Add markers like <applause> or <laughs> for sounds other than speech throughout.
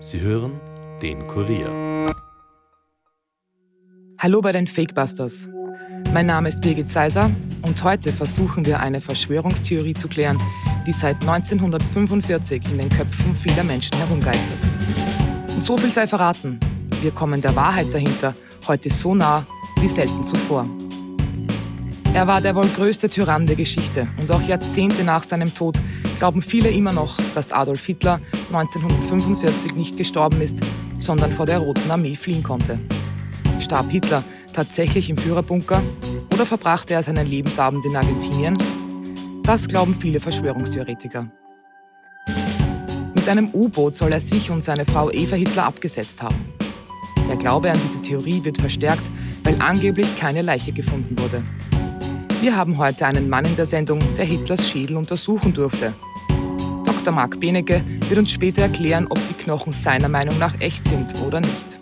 Sie hören den Kurier. Hallo bei den Fakebusters. Mein Name ist Birgit Seiser und heute versuchen wir eine Verschwörungstheorie zu klären, die seit 1945 in den Köpfen vieler Menschen herumgeistert. Und so viel sei verraten, wir kommen der Wahrheit dahinter heute so nah wie selten zuvor. Er war der wohl größte Tyrann der Geschichte und auch Jahrzehnte nach seinem Tod glauben viele immer noch, dass Adolf Hitler 1945 nicht gestorben ist, sondern vor der Roten Armee fliehen konnte. Starb Hitler tatsächlich im Führerbunker oder verbrachte er seinen Lebensabend in Argentinien? Das glauben viele Verschwörungstheoretiker. Mit einem U-Boot soll er sich und seine Frau Eva Hitler abgesetzt haben. Der Glaube an diese Theorie wird verstärkt, weil angeblich keine Leiche gefunden wurde. Wir haben heute einen Mann in der Sendung, der Hitlers Schädel untersuchen durfte. Dr. Marc Benecke wird uns später erklären, ob die Knochen seiner Meinung nach echt sind oder nicht.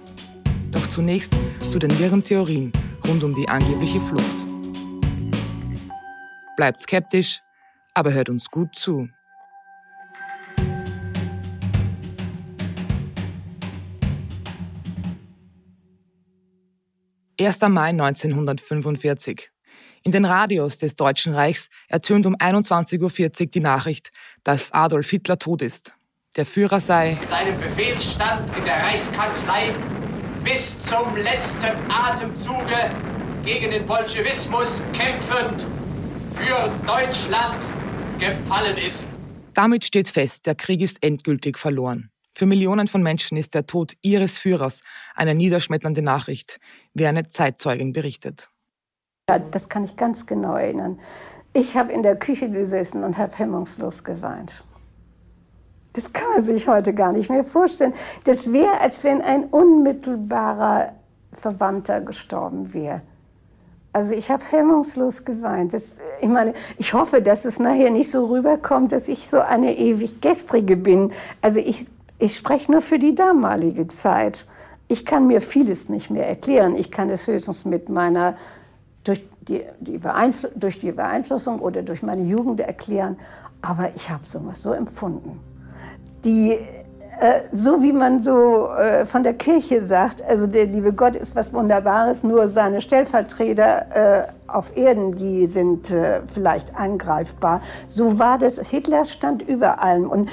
Doch zunächst zu den wirren Theorien rund um die angebliche Flucht. Bleibt skeptisch, aber hört uns gut zu. 1. Mai 1945. In den Radios des Deutschen Reichs ertönt um 21.40 Uhr die Nachricht, dass Adolf Hitler tot ist. Der Führer sei seinem Befehl stand in der Reichskanzlei bis zum letzten Atemzuge gegen den Bolschewismus kämpfend für Deutschland gefallen ist. Damit steht fest, der Krieg ist endgültig verloren. Für Millionen von Menschen ist der Tod ihres Führers eine niederschmetternde Nachricht, wie eine Zeitzeugin berichtet. Ja, das kann ich ganz genau erinnern. Ich habe in der Küche gesessen und habe hemmungslos geweint. Das kann man sich heute gar nicht mehr vorstellen. Das wäre, als wenn ein unmittelbarer Verwandter gestorben wäre. Also ich habe hemmungslos geweint. Das, ich meine, ich hoffe, dass es nachher nicht so rüberkommt, dass ich so eine ewig gestrige bin. Also ich ich spreche nur für die damalige Zeit. Ich kann mir vieles nicht mehr erklären. Ich kann es höchstens mit meiner, durch die, die, durch die Beeinflussung oder durch meine Jugend erklären. Aber ich habe sowas so empfunden. Die, äh, so wie man so äh, von der Kirche sagt, also der liebe Gott ist was Wunderbares, nur seine Stellvertreter äh, auf Erden, die sind äh, vielleicht angreifbar. So war das. Hitler stand über allem. Und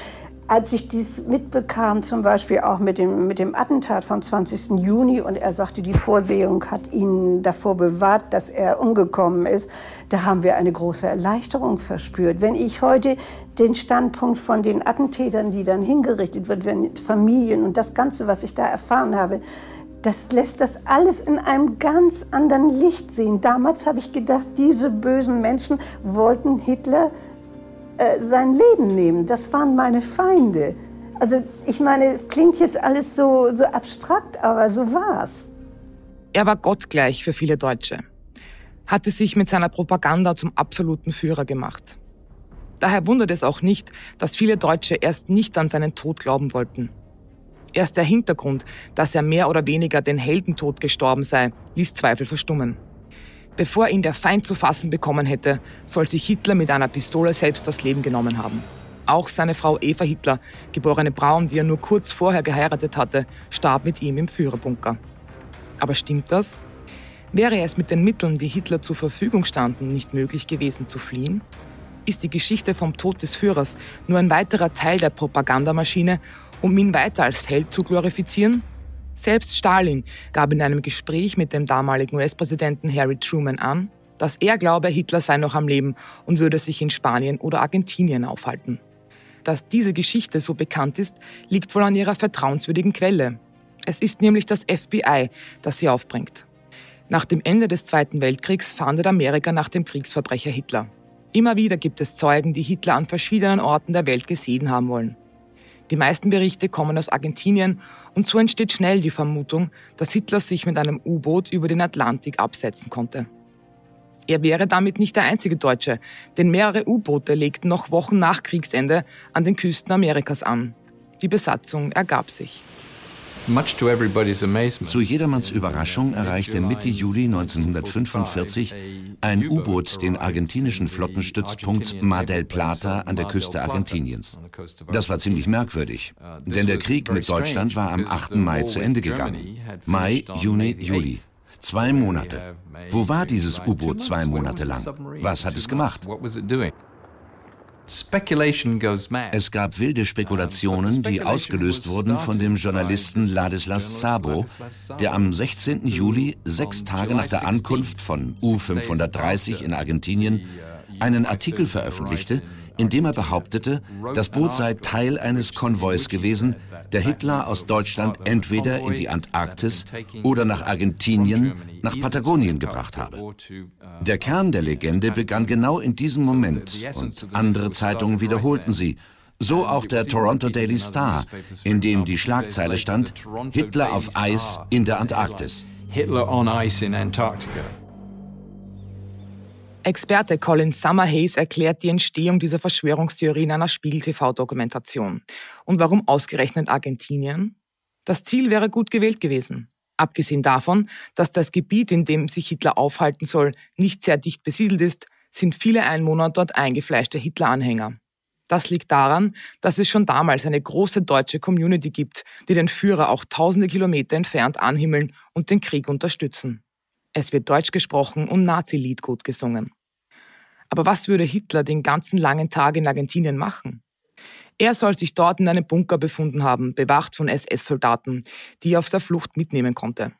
als ich dies mitbekam, zum Beispiel auch mit dem, mit dem Attentat vom 20. Juni, und er sagte, die Vorsehung hat ihn davor bewahrt, dass er umgekommen ist, da haben wir eine große Erleichterung verspürt. Wenn ich heute den Standpunkt von den Attentätern, die dann hingerichtet wird, wenn Familien und das Ganze, was ich da erfahren habe, das lässt das alles in einem ganz anderen Licht sehen. Damals habe ich gedacht, diese bösen Menschen wollten Hitler äh, sein Leben nehmen. Das waren meine Feinde. Also ich meine, es klingt jetzt alles so, so abstrakt, aber so war's. Er war gottgleich für viele Deutsche, hatte sich mit seiner Propaganda zum absoluten Führer gemacht. Daher wundert es auch nicht, dass viele Deutsche erst nicht an seinen Tod glauben wollten. Erst der Hintergrund, dass er mehr oder weniger den Heldentod gestorben sei, ließ Zweifel verstummen. Bevor ihn der Feind zu fassen bekommen hätte, soll sich Hitler mit einer Pistole selbst das Leben genommen haben. Auch seine Frau Eva Hitler, geborene Braun, die er nur kurz vorher geheiratet hatte, starb mit ihm im Führerbunker. Aber stimmt das? Wäre es mit den Mitteln, die Hitler zur Verfügung standen, nicht möglich gewesen zu fliehen? Ist die Geschichte vom Tod des Führers nur ein weiterer Teil der Propagandamaschine, um ihn weiter als Held zu glorifizieren? Selbst Stalin gab in einem Gespräch mit dem damaligen US-Präsidenten Harry Truman an, dass er glaube, Hitler sei noch am Leben und würde sich in Spanien oder Argentinien aufhalten. Dass diese Geschichte so bekannt ist, liegt wohl an ihrer vertrauenswürdigen Quelle. Es ist nämlich das FBI, das sie aufbringt. Nach dem Ende des Zweiten Weltkriegs fahndet Amerika nach dem Kriegsverbrecher Hitler. Immer wieder gibt es Zeugen, die Hitler an verschiedenen Orten der Welt gesehen haben wollen. Die meisten Berichte kommen aus Argentinien und so entsteht schnell die Vermutung, dass Hitler sich mit einem U-Boot über den Atlantik absetzen konnte. Er wäre damit nicht der einzige Deutsche, denn mehrere U-Boote legten noch Wochen nach Kriegsende an den Küsten Amerikas an. Die Besatzung ergab sich. Zu jedermanns Überraschung erreichte Mitte Juli 1945 ein U-Boot den argentinischen Flottenstützpunkt Mar del Plata an der Küste Argentiniens. Das war ziemlich merkwürdig, denn der Krieg mit Deutschland war am 8. Mai zu Ende gegangen. Mai, Juni, Juli. Zwei Monate. Wo war dieses U-Boot zwei Monate lang? Was hat es gemacht? Es gab wilde Spekulationen, die ausgelöst wurden von dem Journalisten Ladislas Szabo, der am 16. Juli, sechs Tage nach der Ankunft von U-530 in Argentinien, einen Artikel veröffentlichte, in dem er behauptete, das Boot sei Teil eines Konvois gewesen, der Hitler aus Deutschland entweder in die Antarktis oder nach Argentinien, nach Patagonien gebracht habe. Der Kern der Legende begann genau in diesem Moment und andere Zeitungen wiederholten sie, so auch der Toronto Daily Star, in dem die Schlagzeile stand, Hitler auf Eis in der Antarktis. Hitler on ice in Antarctica. Experte Colin Summerhays erklärt die Entstehung dieser Verschwörungstheorie in einer Spiegel-TV-Dokumentation. Und warum ausgerechnet Argentinien? Das Ziel wäre gut gewählt gewesen. Abgesehen davon, dass das Gebiet, in dem sich Hitler aufhalten soll, nicht sehr dicht besiedelt ist, sind viele Einwohner dort eingefleischte Hitler-Anhänger. Das liegt daran, dass es schon damals eine große deutsche Community gibt, die den Führer auch tausende Kilometer entfernt anhimmeln und den Krieg unterstützen. Es wird Deutsch gesprochen und Nazi-Lied gut gesungen. Aber was würde Hitler den ganzen langen Tag in Argentinien machen? Er soll sich dort in einem Bunker befunden haben, bewacht von SS-Soldaten, die er auf der Flucht mitnehmen konnte.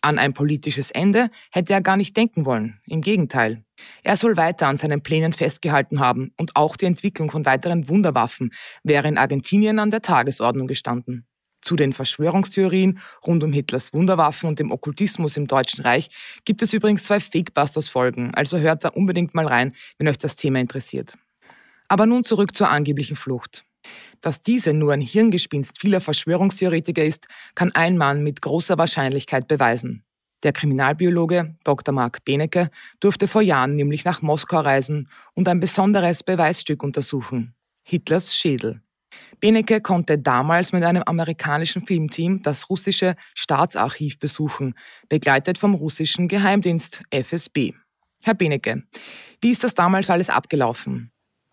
An ein politisches Ende hätte er gar nicht denken wollen. Im Gegenteil. Er soll weiter an seinen Plänen festgehalten haben und auch die Entwicklung von weiteren Wunderwaffen wäre in Argentinien an der Tagesordnung gestanden. Zu den Verschwörungstheorien rund um Hitlers Wunderwaffen und dem Okkultismus im Deutschen Reich gibt es übrigens zwei Fakebusters-Folgen, also hört da unbedingt mal rein, wenn euch das Thema interessiert. Aber nun zurück zur angeblichen Flucht. Dass diese nur ein Hirngespinst vieler Verschwörungstheoretiker ist, kann ein Mann mit großer Wahrscheinlichkeit beweisen. Der Kriminalbiologe Dr. Mark Benecke durfte vor Jahren nämlich nach Moskau reisen und ein besonderes Beweisstück untersuchen. Hitlers Schädel. Benecke konnte damals mit einem amerikanischen Filmteam das russische Staatsarchiv besuchen, begleitet vom russischen Geheimdienst FSB. Herr Benecke, wie ist das damals alles abgelaufen?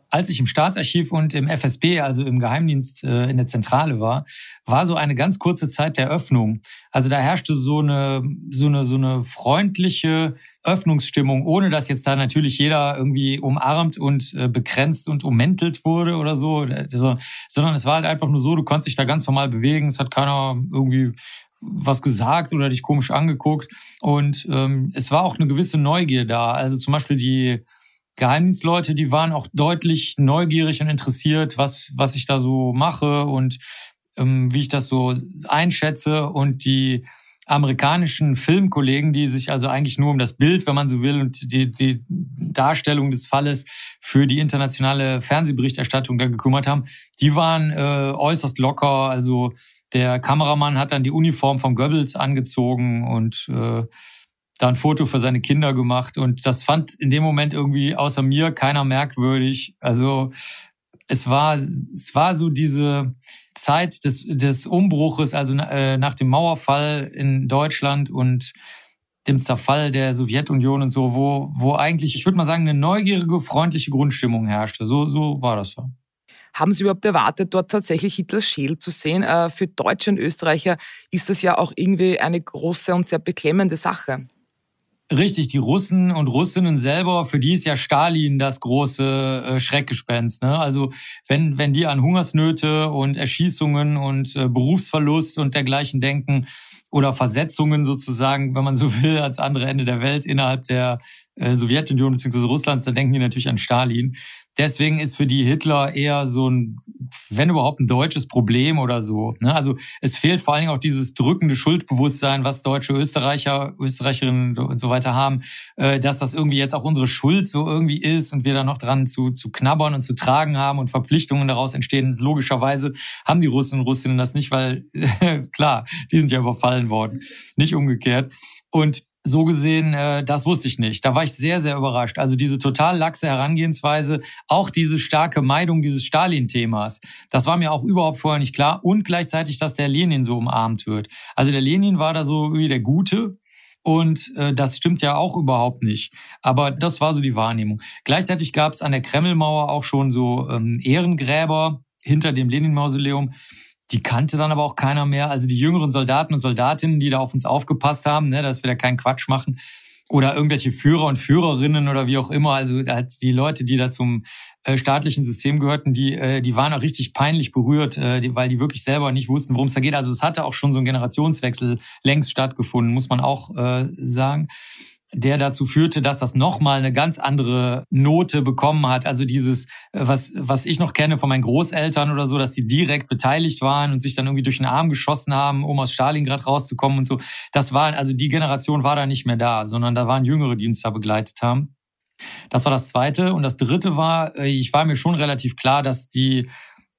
Als ich im Staatsarchiv und im FSB, also im Geheimdienst äh, in der Zentrale war, war so eine ganz kurze Zeit der Öffnung. Also da herrschte so eine, so eine, so eine freundliche Öffnungsstimmung, ohne dass jetzt da natürlich jeder irgendwie umarmt und äh, begrenzt und ummäntelt wurde oder so, sondern es war halt einfach nur so, du konntest dich da ganz normal bewegen, es hat keiner irgendwie was gesagt oder dich komisch angeguckt und ähm, es war auch eine gewisse Neugier da. Also zum Beispiel die Geheimdienstleute, die waren auch deutlich neugierig und interessiert, was, was ich da so mache und ähm, wie ich das so einschätze. Und die amerikanischen Filmkollegen, die sich also eigentlich nur um das Bild, wenn man so will, und die, die Darstellung des Falles für die internationale Fernsehberichterstattung da gekümmert haben, die waren äh, äußerst locker. Also der Kameramann hat dann die Uniform von Goebbels angezogen und äh, da ein Foto für seine Kinder gemacht und das fand in dem Moment irgendwie außer mir keiner merkwürdig. Also es war es war so diese Zeit des des Umbruches, also äh, nach dem Mauerfall in Deutschland und dem Zerfall der Sowjetunion und so, wo wo eigentlich ich würde mal sagen eine neugierige, freundliche Grundstimmung herrschte. So so war das ja. Haben Sie überhaupt erwartet, dort tatsächlich Hitlers Schädel zu sehen? Äh, für Deutsche und Österreicher ist das ja auch irgendwie eine große und sehr beklemmende Sache. Richtig, die Russen und Russinnen selber, für die ist ja Stalin das große äh, Schreckgespenst. Ne? Also wenn, wenn die an Hungersnöte und Erschießungen und äh, Berufsverlust und dergleichen denken oder Versetzungen sozusagen, wenn man so <laughs> will, als andere Ende der Welt innerhalb der äh, Sowjetunion bzw. Russlands, dann denken die natürlich an Stalin. Deswegen ist für die Hitler eher so ein, wenn überhaupt ein deutsches Problem oder so. Ne? Also es fehlt vor allen Dingen auch dieses drückende Schuldbewusstsein, was deutsche Österreicher, Österreicherinnen und so weiter haben, äh, dass das irgendwie jetzt auch unsere Schuld so irgendwie ist und wir da noch dran zu, zu knabbern und zu tragen haben und Verpflichtungen daraus entstehen. Logischerweise haben die Russen und Russinnen das nicht, weil <laughs> klar, die sind ja überfallen worden, nicht umgekehrt. Und so gesehen, äh, das wusste ich nicht. Da war ich sehr, sehr überrascht. Also diese total laxe Herangehensweise, auch diese starke Meidung dieses Stalin-Themas, das war mir auch überhaupt vorher nicht klar. Und gleichzeitig, dass der Lenin so umarmt wird. Also der Lenin war da so wie der Gute. Und äh, das stimmt ja auch überhaupt nicht. Aber das war so die Wahrnehmung. Gleichzeitig gab es an der Kremlmauer auch schon so ähm, Ehrengräber hinter dem Lenin-Mausoleum. Die kannte dann aber auch keiner mehr. Also die jüngeren Soldaten und Soldatinnen, die da auf uns aufgepasst haben, ne, dass wir da keinen Quatsch machen. Oder irgendwelche Führer und Führerinnen oder wie auch immer. Also die Leute, die da zum äh, staatlichen System gehörten, die, äh, die waren auch richtig peinlich berührt, äh, weil die wirklich selber nicht wussten, worum es da geht. Also es hatte auch schon so ein Generationswechsel längst stattgefunden, muss man auch äh, sagen der dazu führte, dass das nochmal eine ganz andere Note bekommen hat. Also dieses, äh, was, was ich noch kenne von meinen Großeltern oder so, dass die direkt beteiligt waren und sich dann irgendwie durch den Arm geschossen haben, um aus Stalingrad rauszukommen und so. Das war, also die Generation war da nicht mehr da, sondern da waren Jüngere, die uns da begleitet haben. Das war das Zweite. Und das Dritte war, äh, ich war mir schon relativ klar, dass die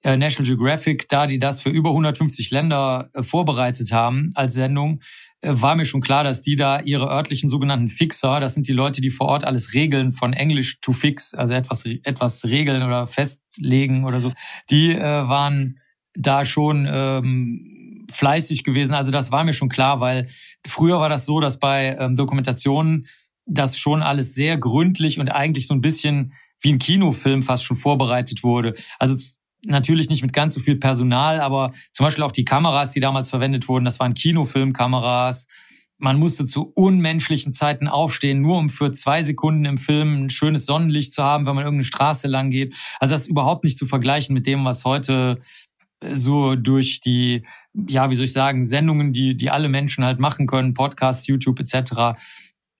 äh, National Geographic, da die das für über 150 Länder vorbereitet haben als Sendung, war mir schon klar, dass die da ihre örtlichen sogenannten Fixer, das sind die Leute, die vor Ort alles regeln, von Englisch to fix, also etwas, etwas regeln oder festlegen oder so, die äh, waren da schon ähm, fleißig gewesen. Also das war mir schon klar, weil früher war das so, dass bei ähm, Dokumentationen das schon alles sehr gründlich und eigentlich so ein bisschen wie ein Kinofilm fast schon vorbereitet wurde. Also natürlich nicht mit ganz so viel Personal, aber zum Beispiel auch die Kameras, die damals verwendet wurden, das waren Kinofilmkameras. Man musste zu unmenschlichen Zeiten aufstehen, nur um für zwei Sekunden im Film ein schönes Sonnenlicht zu haben, wenn man irgendeine Straße lang geht. Also das ist überhaupt nicht zu vergleichen mit dem, was heute äh, so durch die, ja, wie soll ich sagen, Sendungen, die, die alle Menschen halt machen können, Podcasts, YouTube etc.,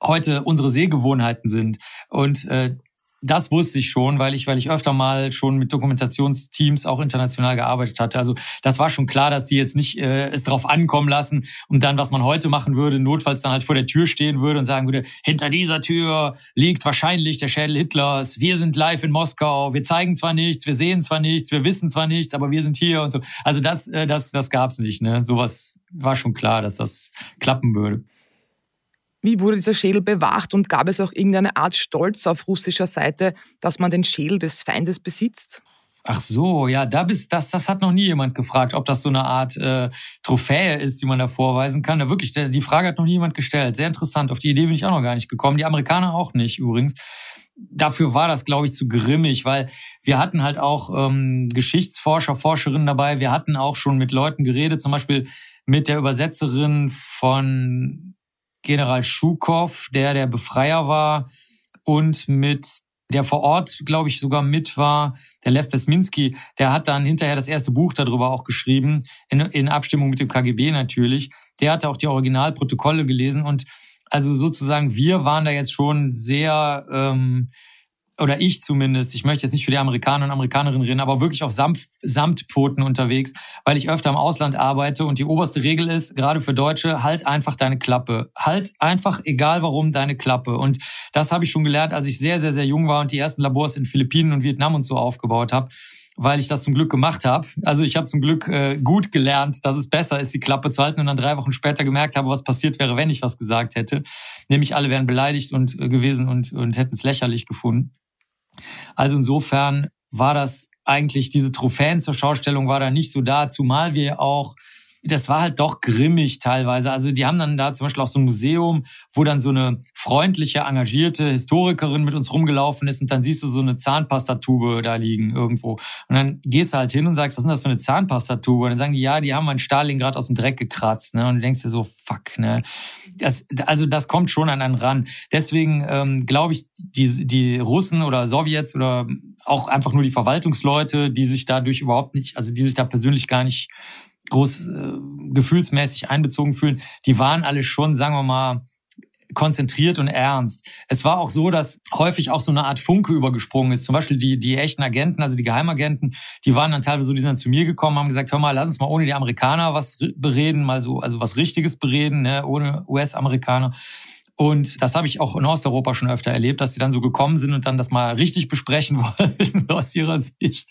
heute unsere Sehgewohnheiten sind. Und äh, das wusste ich schon, weil ich, weil ich öfter mal schon mit Dokumentationsteams auch international gearbeitet hatte. Also das war schon klar, dass die jetzt nicht äh, es drauf ankommen lassen und dann, was man heute machen würde, notfalls dann halt vor der Tür stehen würde und sagen würde, hinter dieser Tür liegt wahrscheinlich der Schädel Hitlers, wir sind live in Moskau, wir zeigen zwar nichts, wir sehen zwar nichts, wir wissen zwar nichts, aber wir sind hier und so. Also das, äh, das, das gab's nicht. Ne? Sowas war schon klar, dass das klappen würde. Wie wurde dieser Schädel bewacht und gab es auch irgendeine Art Stolz auf russischer Seite, dass man den Schädel des Feindes besitzt? Ach so, ja, da bist das, das hat noch nie jemand gefragt, ob das so eine Art äh, Trophäe ist, die man da vorweisen kann. Da wirklich, die Frage hat noch nie jemand gestellt. Sehr interessant. Auf die Idee bin ich auch noch gar nicht gekommen. Die Amerikaner auch nicht übrigens. Dafür war das, glaube ich, zu grimmig, weil wir hatten halt auch ähm, Geschichtsforscher, Forscherinnen dabei. Wir hatten auch schon mit Leuten geredet, zum Beispiel mit der Übersetzerin von General Schukow, der der Befreier war und mit der vor Ort, glaube ich, sogar mit war, der Lev Wesminski, der hat dann hinterher das erste Buch darüber auch geschrieben, in, in Abstimmung mit dem KGB natürlich. Der hatte auch die Originalprotokolle gelesen und also sozusagen wir waren da jetzt schon sehr ähm, oder ich zumindest, ich möchte jetzt nicht für die Amerikaner und Amerikanerinnen reden, aber wirklich auf Samt, Samtpfoten unterwegs, weil ich öfter im Ausland arbeite und die oberste Regel ist, gerade für Deutsche, halt einfach deine Klappe. Halt einfach, egal warum, deine Klappe. Und das habe ich schon gelernt, als ich sehr, sehr, sehr jung war und die ersten Labors in Philippinen und Vietnam und so aufgebaut habe weil ich das zum Glück gemacht habe. Also ich habe zum Glück äh, gut gelernt, dass es besser ist, die Klappe zu halten und dann drei Wochen später gemerkt habe, was passiert wäre, wenn ich was gesagt hätte. Nämlich alle wären beleidigt und äh, gewesen und, und hätten es lächerlich gefunden. Also insofern war das eigentlich, diese Trophäen zur Schaustellung war da nicht so da, zumal wir auch das war halt doch grimmig teilweise. Also die haben dann da zum Beispiel auch so ein Museum, wo dann so eine freundliche, engagierte Historikerin mit uns rumgelaufen ist und dann siehst du so eine Zahnpastatube da liegen irgendwo. Und dann gehst du halt hin und sagst, was ist das für eine Zahnpastatube? Und dann sagen die, ja, die haben einen Stalingrad aus dem Dreck gekratzt. Ne? Und du denkst dir so, fuck, ne? Das, also das kommt schon an einen ran. Deswegen ähm, glaube ich, die, die Russen oder Sowjets oder auch einfach nur die Verwaltungsleute, die sich dadurch überhaupt nicht, also die sich da persönlich gar nicht groß äh, gefühlsmäßig einbezogen fühlen, die waren alle schon, sagen wir mal, konzentriert und ernst. Es war auch so, dass häufig auch so eine Art Funke übergesprungen ist. Zum Beispiel die, die echten Agenten, also die Geheimagenten, die waren dann teilweise so, die sind dann zu mir gekommen, haben gesagt, hör mal, lass uns mal ohne die Amerikaner was bereden, mal so, also was Richtiges bereden, ne, ohne US-Amerikaner. Und das habe ich auch in Osteuropa schon öfter erlebt, dass sie dann so gekommen sind und dann das mal richtig besprechen <laughs> wollten, so aus ihrer Sicht.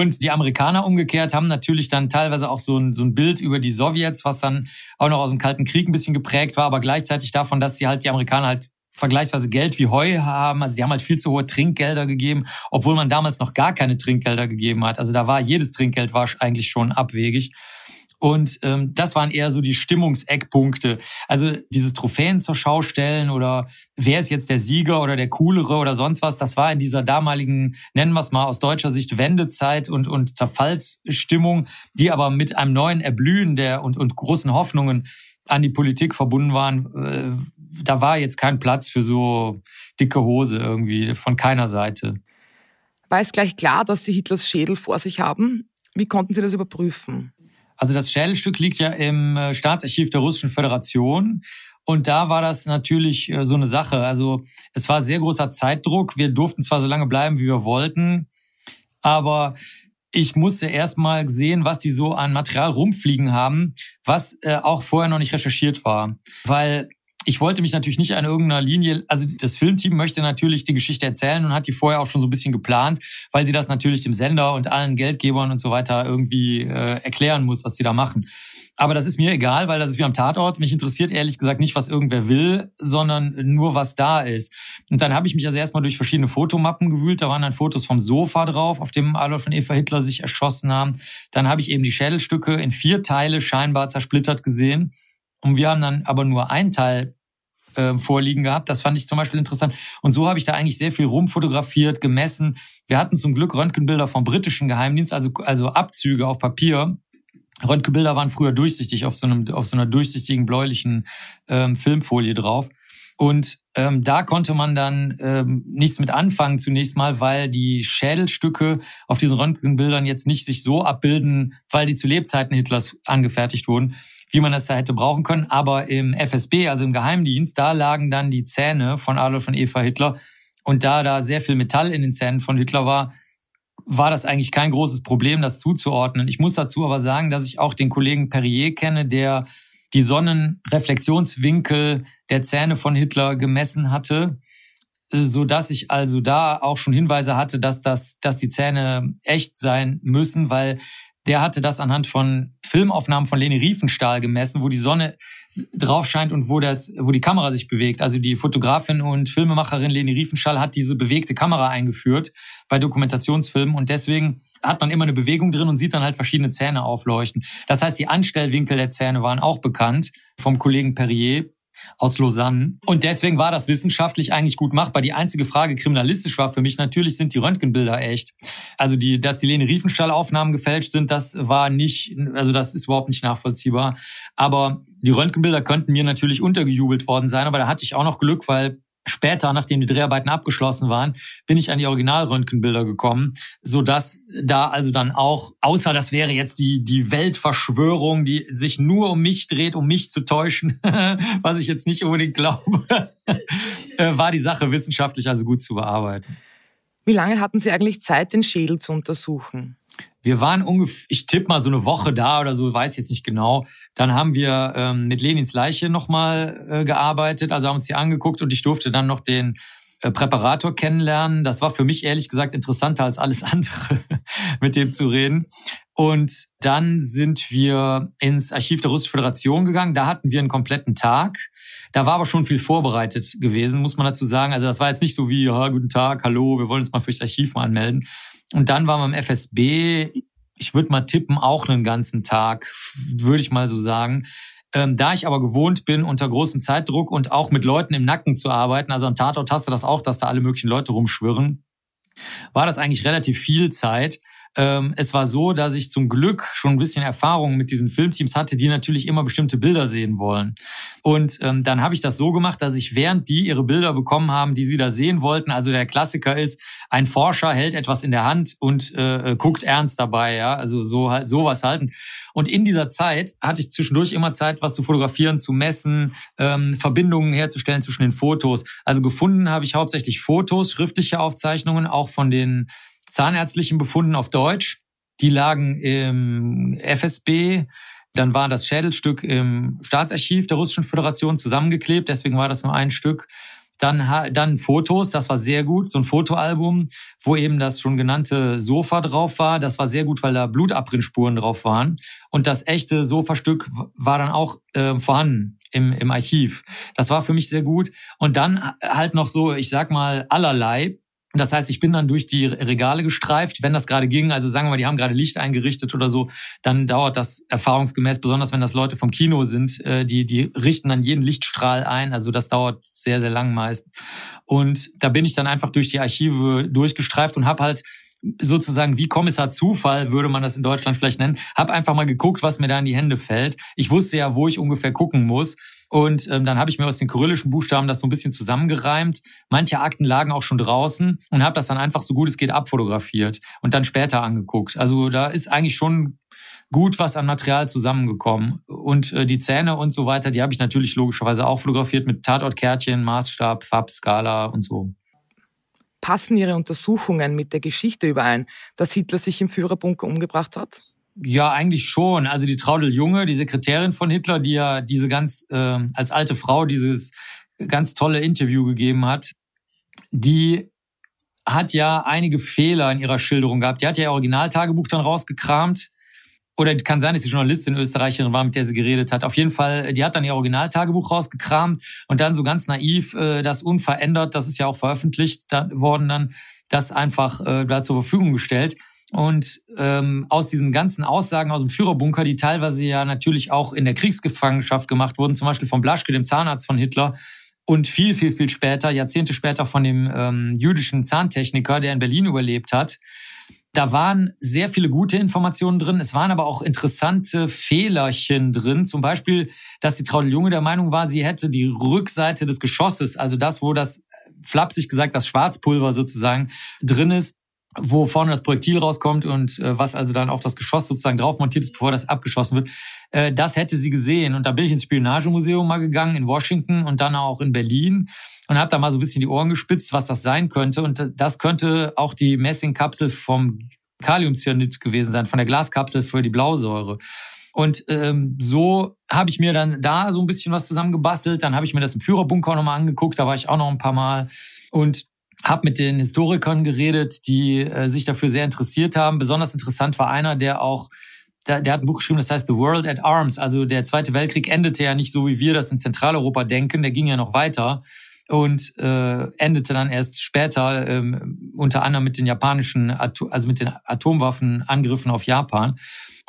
Und die Amerikaner umgekehrt haben natürlich dann teilweise auch so ein, so ein Bild über die Sowjets, was dann auch noch aus dem Kalten Krieg ein bisschen geprägt war, aber gleichzeitig davon, dass sie halt die Amerikaner halt vergleichsweise Geld wie Heu haben. Also die haben halt viel zu hohe Trinkgelder gegeben, obwohl man damals noch gar keine Trinkgelder gegeben hat. Also da war jedes Trinkgeld war eigentlich schon abwegig. Und ähm, das waren eher so die Stimmungseckpunkte. Also dieses Trophäen zur Schau stellen oder wer ist jetzt der Sieger oder der Coolere oder sonst was, das war in dieser damaligen, nennen wir es mal aus deutscher Sicht, Wendezeit und, und Zerfallsstimmung, die aber mit einem neuen Erblühen der und, und großen Hoffnungen an die Politik verbunden waren. Äh, da war jetzt kein Platz für so dicke Hose irgendwie von keiner Seite. War es gleich klar, dass Sie Hitlers Schädel vor sich haben? Wie konnten Sie das überprüfen? Also das Schädelstück liegt ja im äh, Staatsarchiv der Russischen Föderation. Und da war das natürlich äh, so eine Sache. Also es war sehr großer Zeitdruck. Wir durften zwar so lange bleiben, wie wir wollten, aber ich musste erst mal sehen, was die so an Material rumfliegen haben, was äh, auch vorher noch nicht recherchiert war. Weil ich wollte mich natürlich nicht an irgendeiner Linie, also das Filmteam möchte natürlich die Geschichte erzählen und hat die vorher auch schon so ein bisschen geplant, weil sie das natürlich dem Sender und allen Geldgebern und so weiter irgendwie äh, erklären muss, was sie da machen. Aber das ist mir egal, weil das ist wie am Tatort. Mich interessiert ehrlich gesagt nicht, was irgendwer will, sondern nur, was da ist. Und dann habe ich mich also erstmal durch verschiedene Fotomappen gewühlt. Da waren dann Fotos vom Sofa drauf, auf dem Adolf und Eva Hitler sich erschossen haben. Dann habe ich eben die Schädelstücke in vier Teile scheinbar zersplittert gesehen. Und wir haben dann aber nur ein Teil äh, vorliegen gehabt. Das fand ich zum Beispiel interessant. Und so habe ich da eigentlich sehr viel rumfotografiert, gemessen. Wir hatten zum Glück Röntgenbilder vom britischen Geheimdienst, also, also Abzüge auf Papier. Röntgenbilder waren früher durchsichtig auf so, einem, auf so einer durchsichtigen bläulichen ähm, Filmfolie drauf. Und ähm, da konnte man dann ähm, nichts mit anfangen zunächst mal, weil die Schädelstücke auf diesen Röntgenbildern jetzt nicht sich so abbilden, weil die zu Lebzeiten Hitlers angefertigt wurden, wie man das da hätte brauchen können. Aber im FSB, also im Geheimdienst, da lagen dann die Zähne von Adolf und Eva Hitler. Und da da sehr viel Metall in den Zähnen von Hitler war, war das eigentlich kein großes Problem, das zuzuordnen. Ich muss dazu aber sagen, dass ich auch den Kollegen Perrier kenne, der die Sonnenreflexionswinkel der Zähne von Hitler gemessen hatte, so dass ich also da auch schon Hinweise hatte, dass das, dass die Zähne echt sein müssen, weil der hatte das anhand von Filmaufnahmen von Leni Riefenstahl gemessen, wo die Sonne drauf scheint und wo das, wo die Kamera sich bewegt. Also die Fotografin und Filmemacherin Leni Riefenstahl hat diese bewegte Kamera eingeführt bei Dokumentationsfilmen und deswegen hat man immer eine Bewegung drin und sieht dann halt verschiedene Zähne aufleuchten. Das heißt, die Anstellwinkel der Zähne waren auch bekannt vom Kollegen Perrier aus Lausanne. Und deswegen war das wissenschaftlich eigentlich gut machbar. Die einzige Frage kriminalistisch war für mich natürlich, sind die Röntgenbilder echt? Also die, dass die Lene Riefenstahl-Aufnahmen gefälscht sind, das war nicht, also das ist überhaupt nicht nachvollziehbar. Aber die Röntgenbilder könnten mir natürlich untergejubelt worden sein. Aber da hatte ich auch noch Glück, weil Später, nachdem die Dreharbeiten abgeschlossen waren, bin ich an die Originalröntgenbilder gekommen, so dass da also dann auch, außer das wäre jetzt die, die Weltverschwörung, die sich nur um mich dreht, um mich zu täuschen, <laughs> was ich jetzt nicht unbedingt glaube, <laughs> äh, war die Sache wissenschaftlich also gut zu bearbeiten. Wie lange hatten Sie eigentlich Zeit, den Schädel zu untersuchen? Wir waren ungefähr, ich tippe mal so eine Woche da oder so, weiß jetzt nicht genau. Dann haben wir ähm, mit Lenins Leiche nochmal äh, gearbeitet, also haben uns die angeguckt und ich durfte dann noch den äh, Präparator kennenlernen. Das war für mich ehrlich gesagt interessanter als alles <laughs> andere, mit dem zu reden. Und dann sind wir ins Archiv der Russischen Föderation gegangen. Da hatten wir einen kompletten Tag. Da war aber schon viel vorbereitet gewesen, muss man dazu sagen. Also das war jetzt nicht so wie, ja, guten Tag, hallo, wir wollen uns mal fürs Archiv mal anmelden, und dann waren wir im FSB, ich würde mal tippen, auch einen ganzen Tag, würde ich mal so sagen. Ähm, da ich aber gewohnt bin, unter großem Zeitdruck und auch mit Leuten im Nacken zu arbeiten, also am Tatort hast du das auch, dass da alle möglichen Leute rumschwirren, war das eigentlich relativ viel Zeit. Ähm, es war so, dass ich zum Glück schon ein bisschen Erfahrung mit diesen Filmteams hatte, die natürlich immer bestimmte Bilder sehen wollen. Und ähm, dann habe ich das so gemacht, dass ich während die ihre Bilder bekommen haben, die sie da sehen wollten, also der Klassiker ist, ein Forscher hält etwas in der Hand und äh, guckt ernst dabei, ja, also so halt sowas halten. Und in dieser Zeit hatte ich zwischendurch immer Zeit, was zu fotografieren, zu messen, ähm, Verbindungen herzustellen zwischen den Fotos. Also gefunden habe ich hauptsächlich Fotos, schriftliche Aufzeichnungen, auch von den zahnärztlichen Befunden auf Deutsch. Die lagen im FSB. Dann war das Schädelstück im Staatsarchiv der Russischen Föderation zusammengeklebt. Deswegen war das nur ein Stück. Dann, dann Fotos, das war sehr gut, so ein Fotoalbum, wo eben das schon genannte Sofa drauf war. Das war sehr gut, weil da Blutabrinnsspuren drauf waren. Und das echte Sofastück war dann auch äh, vorhanden im, im Archiv. Das war für mich sehr gut. Und dann halt noch so, ich sag mal, allerlei. Das heißt, ich bin dann durch die Regale gestreift, wenn das gerade ging. Also sagen wir mal, die haben gerade Licht eingerichtet oder so, dann dauert das erfahrungsgemäß, besonders wenn das Leute vom Kino sind, äh, die, die richten dann jeden Lichtstrahl ein. Also das dauert sehr, sehr lang meist. Und da bin ich dann einfach durch die Archive durchgestreift und habe halt sozusagen wie Kommissar Zufall, würde man das in Deutschland vielleicht nennen, habe einfach mal geguckt, was mir da in die Hände fällt. Ich wusste ja, wo ich ungefähr gucken muss. Und ähm, dann habe ich mir aus den kyrillischen Buchstaben das so ein bisschen zusammengereimt. Manche Akten lagen auch schon draußen und habe das dann einfach so gut es geht abfotografiert und dann später angeguckt. Also da ist eigentlich schon gut was an Material zusammengekommen. Und äh, die Zähne und so weiter, die habe ich natürlich logischerweise auch fotografiert mit Tatortkärtchen, Maßstab, Fab, Skala und so. Passen Ihre Untersuchungen mit der Geschichte überein, dass Hitler sich im Führerbunker umgebracht hat? Ja, eigentlich schon. Also die Traudel Junge, die Sekretärin von Hitler, die ja diese ganz äh, als alte Frau dieses ganz tolle Interview gegeben hat, die hat ja einige Fehler in ihrer Schilderung gehabt. Die hat ja ihr Originaltagebuch dann rausgekramt. Oder kann sein, dass die Journalistin Österreicherin war, mit der sie geredet hat. Auf jeden Fall, die hat dann ihr Originaltagebuch rausgekramt und dann so ganz naiv äh, das unverändert, das ist ja auch veröffentlicht worden dann, das einfach äh, da zur Verfügung gestellt. Und ähm, aus diesen ganzen Aussagen aus dem Führerbunker, die teilweise ja natürlich auch in der Kriegsgefangenschaft gemacht wurden, zum Beispiel von Blaschke, dem Zahnarzt von Hitler, und viel, viel, viel später, Jahrzehnte später von dem ähm, jüdischen Zahntechniker, der in Berlin überlebt hat. Da waren sehr viele gute Informationen drin. Es waren aber auch interessante Fehlerchen drin. Zum Beispiel, dass die Traudel Junge der Meinung war, sie hätte die Rückseite des Geschosses, also das, wo das flapsig gesagt das Schwarzpulver sozusagen drin ist, wo vorne das Projektil rauskommt und äh, was also dann auf das Geschoss sozusagen drauf montiert ist, bevor das abgeschossen wird, äh, das hätte sie gesehen. Und da bin ich ins Spionagemuseum mal gegangen in Washington und dann auch in Berlin und habe da mal so ein bisschen die Ohren gespitzt, was das sein könnte. Und das könnte auch die Messingkapsel vom Kaliumcyanid gewesen sein, von der Glaskapsel für die Blausäure. Und ähm, so habe ich mir dann da so ein bisschen was zusammengebastelt. Dann habe ich mir das im Führerbunker nochmal angeguckt. Da war ich auch noch ein paar Mal. Und habe mit den Historikern geredet, die äh, sich dafür sehr interessiert haben. Besonders interessant war einer, der auch, der, der hat ein Buch geschrieben, das heißt The World at Arms. Also der Zweite Weltkrieg endete ja nicht so, wie wir das in Zentraleuropa denken. Der ging ja noch weiter und äh, endete dann erst später ähm, unter anderem mit den japanischen, Atom also mit den Atomwaffenangriffen auf Japan.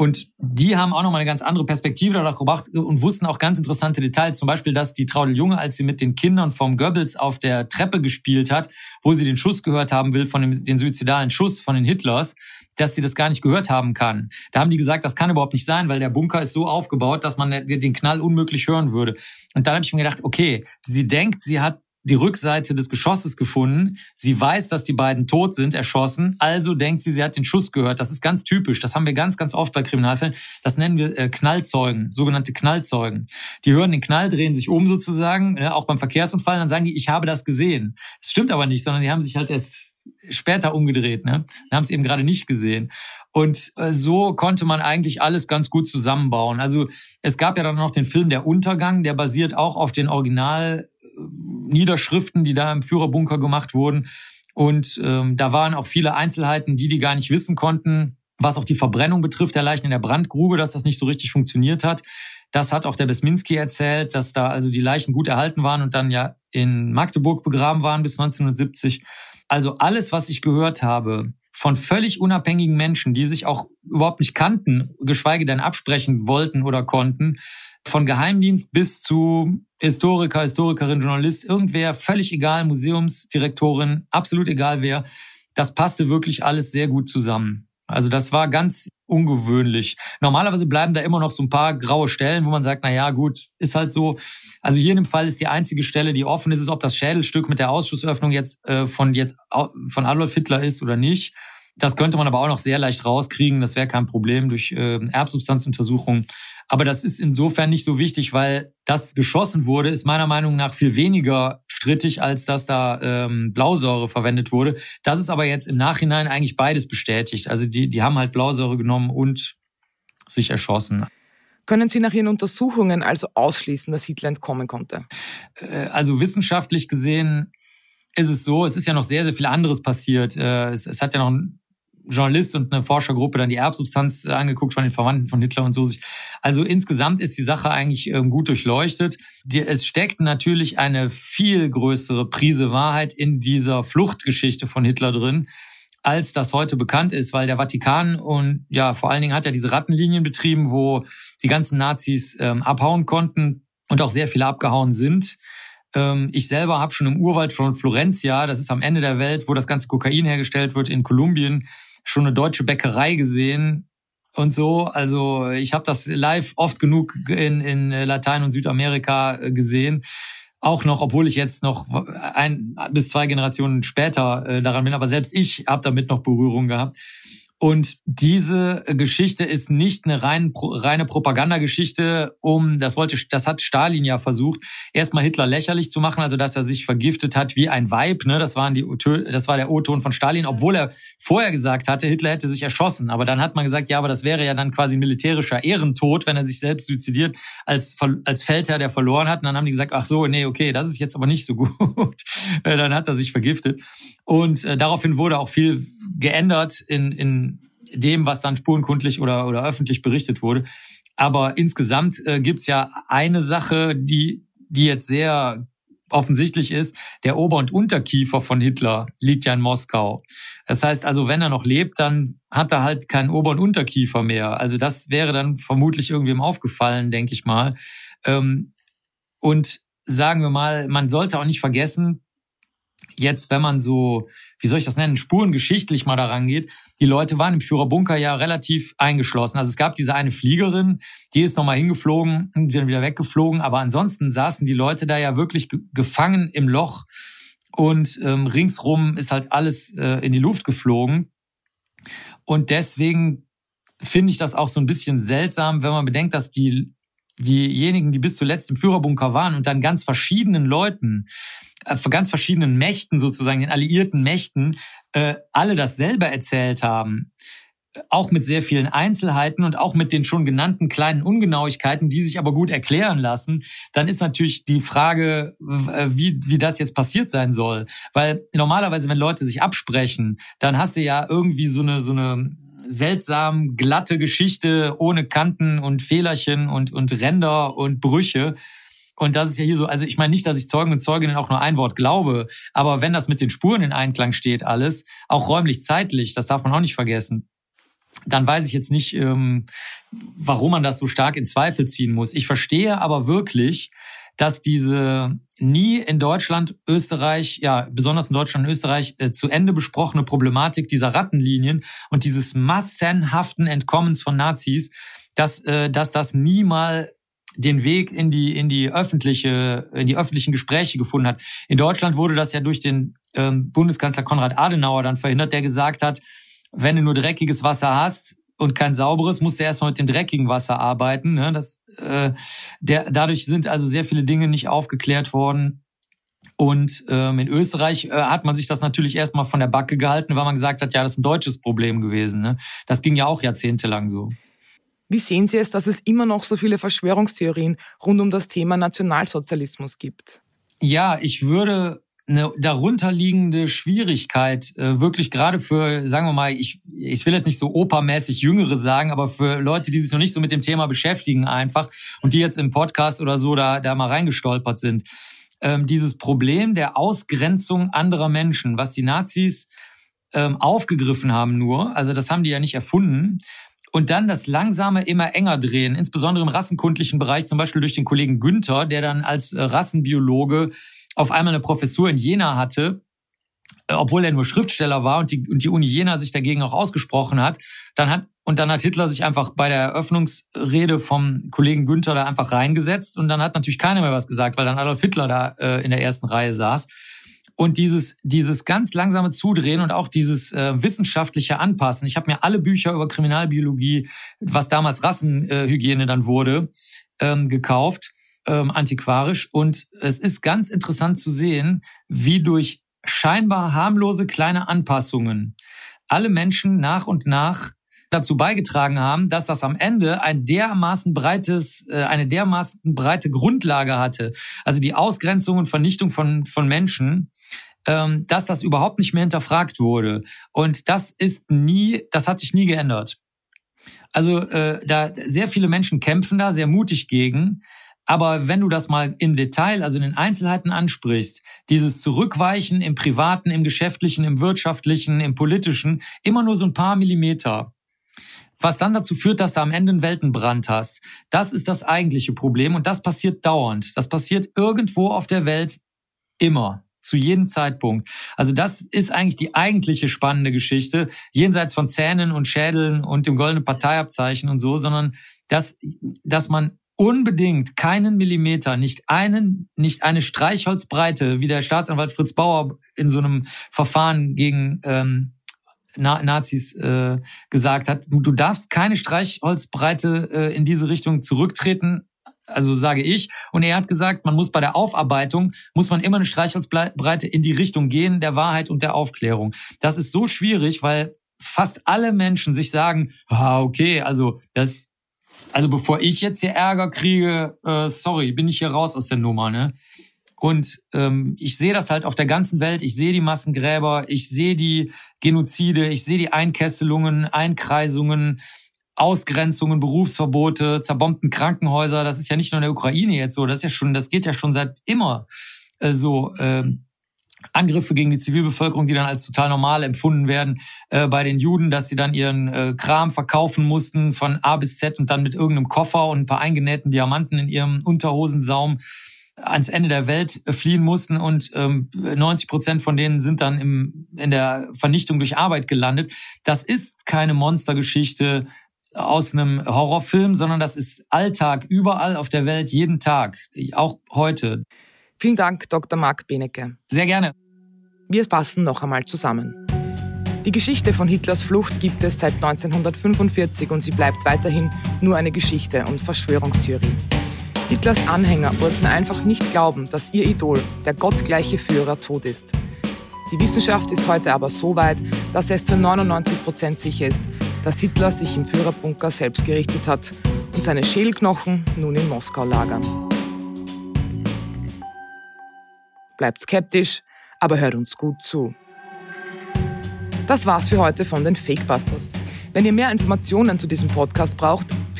Und die haben auch nochmal eine ganz andere Perspektive darauf gebracht und wussten auch ganz interessante Details. Zum Beispiel, dass die Traudel Junge, als sie mit den Kindern vom Goebbels auf der Treppe gespielt hat, wo sie den Schuss gehört haben will, von dem, den suizidalen Schuss von den Hitlers, dass sie das gar nicht gehört haben kann. Da haben die gesagt, das kann überhaupt nicht sein, weil der Bunker ist so aufgebaut, dass man den Knall unmöglich hören würde. Und dann habe ich mir gedacht, okay, sie denkt, sie hat die Rückseite des Geschosses gefunden. Sie weiß, dass die beiden tot sind, erschossen. Also denkt sie, sie hat den Schuss gehört. Das ist ganz typisch. Das haben wir ganz, ganz oft bei Kriminalfällen. Das nennen wir äh, Knallzeugen, sogenannte Knallzeugen. Die hören den Knall, drehen sich um sozusagen, äh, auch beim Verkehrsunfall. Dann sagen die, ich habe das gesehen. Das stimmt aber nicht, sondern die haben sich halt erst später umgedreht, ne? Und haben es eben gerade nicht gesehen. Und äh, so konnte man eigentlich alles ganz gut zusammenbauen. Also es gab ja dann noch den Film Der Untergang, der basiert auch auf den Original Niederschriften, die da im Führerbunker gemacht wurden. Und ähm, da waren auch viele Einzelheiten, die die gar nicht wissen konnten, was auch die Verbrennung betrifft der Leichen in der Brandgrube, dass das nicht so richtig funktioniert hat. Das hat auch der Besminski erzählt, dass da also die Leichen gut erhalten waren und dann ja in Magdeburg begraben waren bis 1970. Also alles, was ich gehört habe von völlig unabhängigen Menschen, die sich auch überhaupt nicht kannten, geschweige denn absprechen wollten oder konnten, von Geheimdienst bis zu Historiker, Historikerin, Journalist, irgendwer, völlig egal, Museumsdirektorin, absolut egal wer. Das passte wirklich alles sehr gut zusammen. Also das war ganz ungewöhnlich. Normalerweise bleiben da immer noch so ein paar graue Stellen, wo man sagt, na ja, gut, ist halt so. Also hier in dem Fall ist die einzige Stelle, die offen ist, ist, ob das Schädelstück mit der Ausschussöffnung jetzt äh, von jetzt von Adolf Hitler ist oder nicht. Das könnte man aber auch noch sehr leicht rauskriegen. Das wäre kein Problem durch äh, Erbsubstanzuntersuchungen. Aber das ist insofern nicht so wichtig, weil das geschossen wurde, ist meiner Meinung nach viel weniger strittig, als dass da ähm, Blausäure verwendet wurde. Das ist aber jetzt im Nachhinein eigentlich beides bestätigt. Also die, die haben halt Blausäure genommen und sich erschossen. Können Sie nach Ihren Untersuchungen also ausschließen, dass Hitler entkommen konnte? Äh, also wissenschaftlich gesehen ist es so, es ist ja noch sehr, sehr viel anderes passiert. Äh, es, es hat ja noch ein Journalist und eine Forschergruppe dann die Erbsubstanz äh, angeguckt von den Verwandten von Hitler und so. Also insgesamt ist die Sache eigentlich ähm, gut durchleuchtet. Es steckt natürlich eine viel größere Prise Wahrheit in dieser Fluchtgeschichte von Hitler drin, als das heute bekannt ist, weil der Vatikan und ja, vor allen Dingen hat er diese Rattenlinien betrieben, wo die ganzen Nazis ähm, abhauen konnten und auch sehr viele abgehauen sind. Ähm, ich selber habe schon im Urwald von Florencia, das ist am Ende der Welt, wo das ganze Kokain hergestellt wird, in Kolumbien, schon eine deutsche Bäckerei gesehen und so. Also ich habe das live oft genug in, in Latein- und Südamerika äh, gesehen. Auch noch, obwohl ich jetzt noch ein bis zwei Generationen später äh, daran bin, aber selbst ich habe damit noch Berührung gehabt. Und diese Geschichte ist nicht eine rein, reine Propagandageschichte, um, das wollte, das hat Stalin ja versucht, erstmal Hitler lächerlich zu machen, also dass er sich vergiftet hat wie ein Weib, ne, das waren die, das war der O-Ton von Stalin, obwohl er vorher gesagt hatte, Hitler hätte sich erschossen. Aber dann hat man gesagt, ja, aber das wäre ja dann quasi militärischer Ehrentod, wenn er sich selbst suizidiert als, als Feldherr, der verloren hat. Und dann haben die gesagt, ach so, nee, okay, das ist jetzt aber nicht so <laughs> gut. dann hat er sich vergiftet. Und äh, daraufhin wurde auch viel geändert in, in dem, was dann spurenkundlich oder, oder öffentlich berichtet wurde. Aber insgesamt äh, gibt's ja eine Sache, die, die jetzt sehr offensichtlich ist, der Ober- und Unterkiefer von Hitler liegt ja in Moskau. Das heißt also, wenn er noch lebt, dann hat er halt keinen Ober- und Unterkiefer mehr. Also das wäre dann vermutlich irgendwem aufgefallen, denke ich mal. Ähm, und sagen wir mal, man sollte auch nicht vergessen, jetzt, wenn man so, wie soll ich das nennen, spurengeschichtlich mal daran geht, die Leute waren im Führerbunker ja relativ eingeschlossen. Also es gab diese eine Fliegerin, die ist nochmal hingeflogen und wieder weggeflogen, aber ansonsten saßen die Leute da ja wirklich gefangen im Loch und ähm, ringsrum ist halt alles äh, in die Luft geflogen. Und deswegen finde ich das auch so ein bisschen seltsam, wenn man bedenkt, dass die diejenigen, die bis zuletzt im Führerbunker waren und dann ganz verschiedenen Leuten, ganz verschiedenen Mächten sozusagen, den alliierten Mächten, äh, alle dasselbe erzählt haben. Auch mit sehr vielen Einzelheiten und auch mit den schon genannten kleinen Ungenauigkeiten, die sich aber gut erklären lassen, dann ist natürlich die Frage, äh, wie, wie das jetzt passiert sein soll. Weil normalerweise, wenn Leute sich absprechen, dann hast du ja irgendwie so eine, so eine seltsam glatte Geschichte ohne Kanten und Fehlerchen und, und Ränder und Brüche. Und das ist ja hier so, also ich meine nicht, dass ich Zeugen und Zeuginnen auch nur ein Wort glaube, aber wenn das mit den Spuren in Einklang steht, alles, auch räumlich, zeitlich, das darf man auch nicht vergessen, dann weiß ich jetzt nicht, ähm, warum man das so stark in Zweifel ziehen muss. Ich verstehe aber wirklich, dass diese nie in Deutschland, Österreich, ja, besonders in Deutschland und Österreich, äh, zu Ende besprochene Problematik dieser Rattenlinien und dieses massenhaften Entkommens von Nazis, dass, äh, dass das nie mal den Weg in die in die öffentliche in die öffentlichen Gespräche gefunden hat. In Deutschland wurde das ja durch den ähm, Bundeskanzler Konrad Adenauer dann verhindert, der gesagt hat, wenn du nur dreckiges Wasser hast, und kein sauberes, musste erstmal mit dem dreckigen Wasser arbeiten. Ne? Das, äh, der, dadurch sind also sehr viele Dinge nicht aufgeklärt worden. Und ähm, in Österreich äh, hat man sich das natürlich erstmal von der Backe gehalten, weil man gesagt hat, ja, das ist ein deutsches Problem gewesen. Ne? Das ging ja auch jahrzehntelang so. Wie sehen Sie es, dass es immer noch so viele Verschwörungstheorien rund um das Thema Nationalsozialismus gibt? Ja, ich würde eine darunterliegende Schwierigkeit, äh, wirklich gerade für, sagen wir mal, ich, ich will jetzt nicht so opermäßig Jüngere sagen, aber für Leute, die sich noch nicht so mit dem Thema beschäftigen einfach und die jetzt im Podcast oder so da, da mal reingestolpert sind. Ähm, dieses Problem der Ausgrenzung anderer Menschen, was die Nazis ähm, aufgegriffen haben nur, also das haben die ja nicht erfunden, und dann das langsame immer enger drehen, insbesondere im rassenkundlichen Bereich, zum Beispiel durch den Kollegen Günther, der dann als äh, Rassenbiologe auf einmal eine Professur in Jena hatte, äh, obwohl er nur Schriftsteller war und die, und die Uni Jena sich dagegen auch ausgesprochen hat, dann hat, und dann hat Hitler sich einfach bei der Eröffnungsrede vom Kollegen Günther da einfach reingesetzt und dann hat natürlich keiner mehr was gesagt, weil dann Adolf Hitler da äh, in der ersten Reihe saß. Und dieses, dieses ganz langsame Zudrehen und auch dieses äh, wissenschaftliche Anpassen. Ich habe mir alle Bücher über Kriminalbiologie, was damals Rassenhygiene dann wurde, ähm, gekauft ähm, antiquarisch. Und es ist ganz interessant zu sehen, wie durch scheinbar harmlose kleine Anpassungen alle Menschen nach und nach dazu beigetragen haben, dass das am Ende ein dermaßen breites, äh, eine dermaßen breite Grundlage hatte. Also die Ausgrenzung und Vernichtung von, von Menschen, ähm, dass das überhaupt nicht mehr hinterfragt wurde. Und das ist nie, das hat sich nie geändert. Also äh, da sehr viele Menschen kämpfen da sehr mutig gegen. Aber wenn du das mal im Detail, also in den Einzelheiten ansprichst, dieses Zurückweichen im Privaten, im Geschäftlichen, im Wirtschaftlichen, im Politischen, immer nur so ein paar Millimeter, was dann dazu führt, dass du am Ende einen Weltenbrand hast. Das ist das eigentliche Problem und das passiert dauernd. Das passiert irgendwo auf der Welt immer zu jedem Zeitpunkt. Also das ist eigentlich die eigentliche spannende Geschichte, jenseits von Zähnen und Schädeln und dem goldenen Parteiabzeichen und so, sondern dass, dass man unbedingt keinen Millimeter, nicht einen, nicht eine Streichholzbreite, wie der Staatsanwalt Fritz Bauer in so einem Verfahren gegen ähm, Na Nazis äh, gesagt hat. Du darfst keine Streichholzbreite äh, in diese Richtung zurücktreten, also sage ich. Und er hat gesagt, man muss bei der Aufarbeitung, muss man immer eine Streichholzbreite in die Richtung gehen, der Wahrheit und der Aufklärung. Das ist so schwierig, weil fast alle Menschen sich sagen, ah, okay, also das also bevor ich jetzt hier Ärger kriege, äh, sorry, bin ich hier raus aus der Nummer, ne? Und ähm, ich sehe das halt auf der ganzen Welt. Ich sehe die Massengräber, ich sehe die Genozide, ich sehe die Einkesselungen, Einkreisungen, Ausgrenzungen, Berufsverbote, zerbombten Krankenhäuser. Das ist ja nicht nur in der Ukraine jetzt so. Das ist ja schon, das geht ja schon seit immer äh, so. Äh, Angriffe gegen die Zivilbevölkerung, die dann als total normal empfunden werden äh, bei den Juden, dass sie dann ihren äh, Kram verkaufen mussten von A bis Z und dann mit irgendeinem Koffer und ein paar eingenähten Diamanten in ihrem Unterhosensaum ans Ende der Welt fliehen mussten und ähm, 90 Prozent von denen sind dann im, in der Vernichtung durch Arbeit gelandet. Das ist keine Monstergeschichte aus einem Horrorfilm, sondern das ist Alltag überall auf der Welt, jeden Tag, auch heute. Vielen Dank, Dr. Marc Benecke. Sehr gerne. Wir fassen noch einmal zusammen. Die Geschichte von Hitlers Flucht gibt es seit 1945 und sie bleibt weiterhin nur eine Geschichte und Verschwörungstheorie. Hitlers Anhänger wollten einfach nicht glauben, dass ihr Idol, der gottgleiche Führer, tot ist. Die Wissenschaft ist heute aber so weit, dass es zu 99 Prozent sicher ist, dass Hitler sich im Führerbunker selbst gerichtet hat und seine Schädelknochen nun in Moskau lagern. bleibt skeptisch, aber hört uns gut zu. Das war's für heute von den Fakebusters. Wenn ihr mehr Informationen zu diesem Podcast braucht,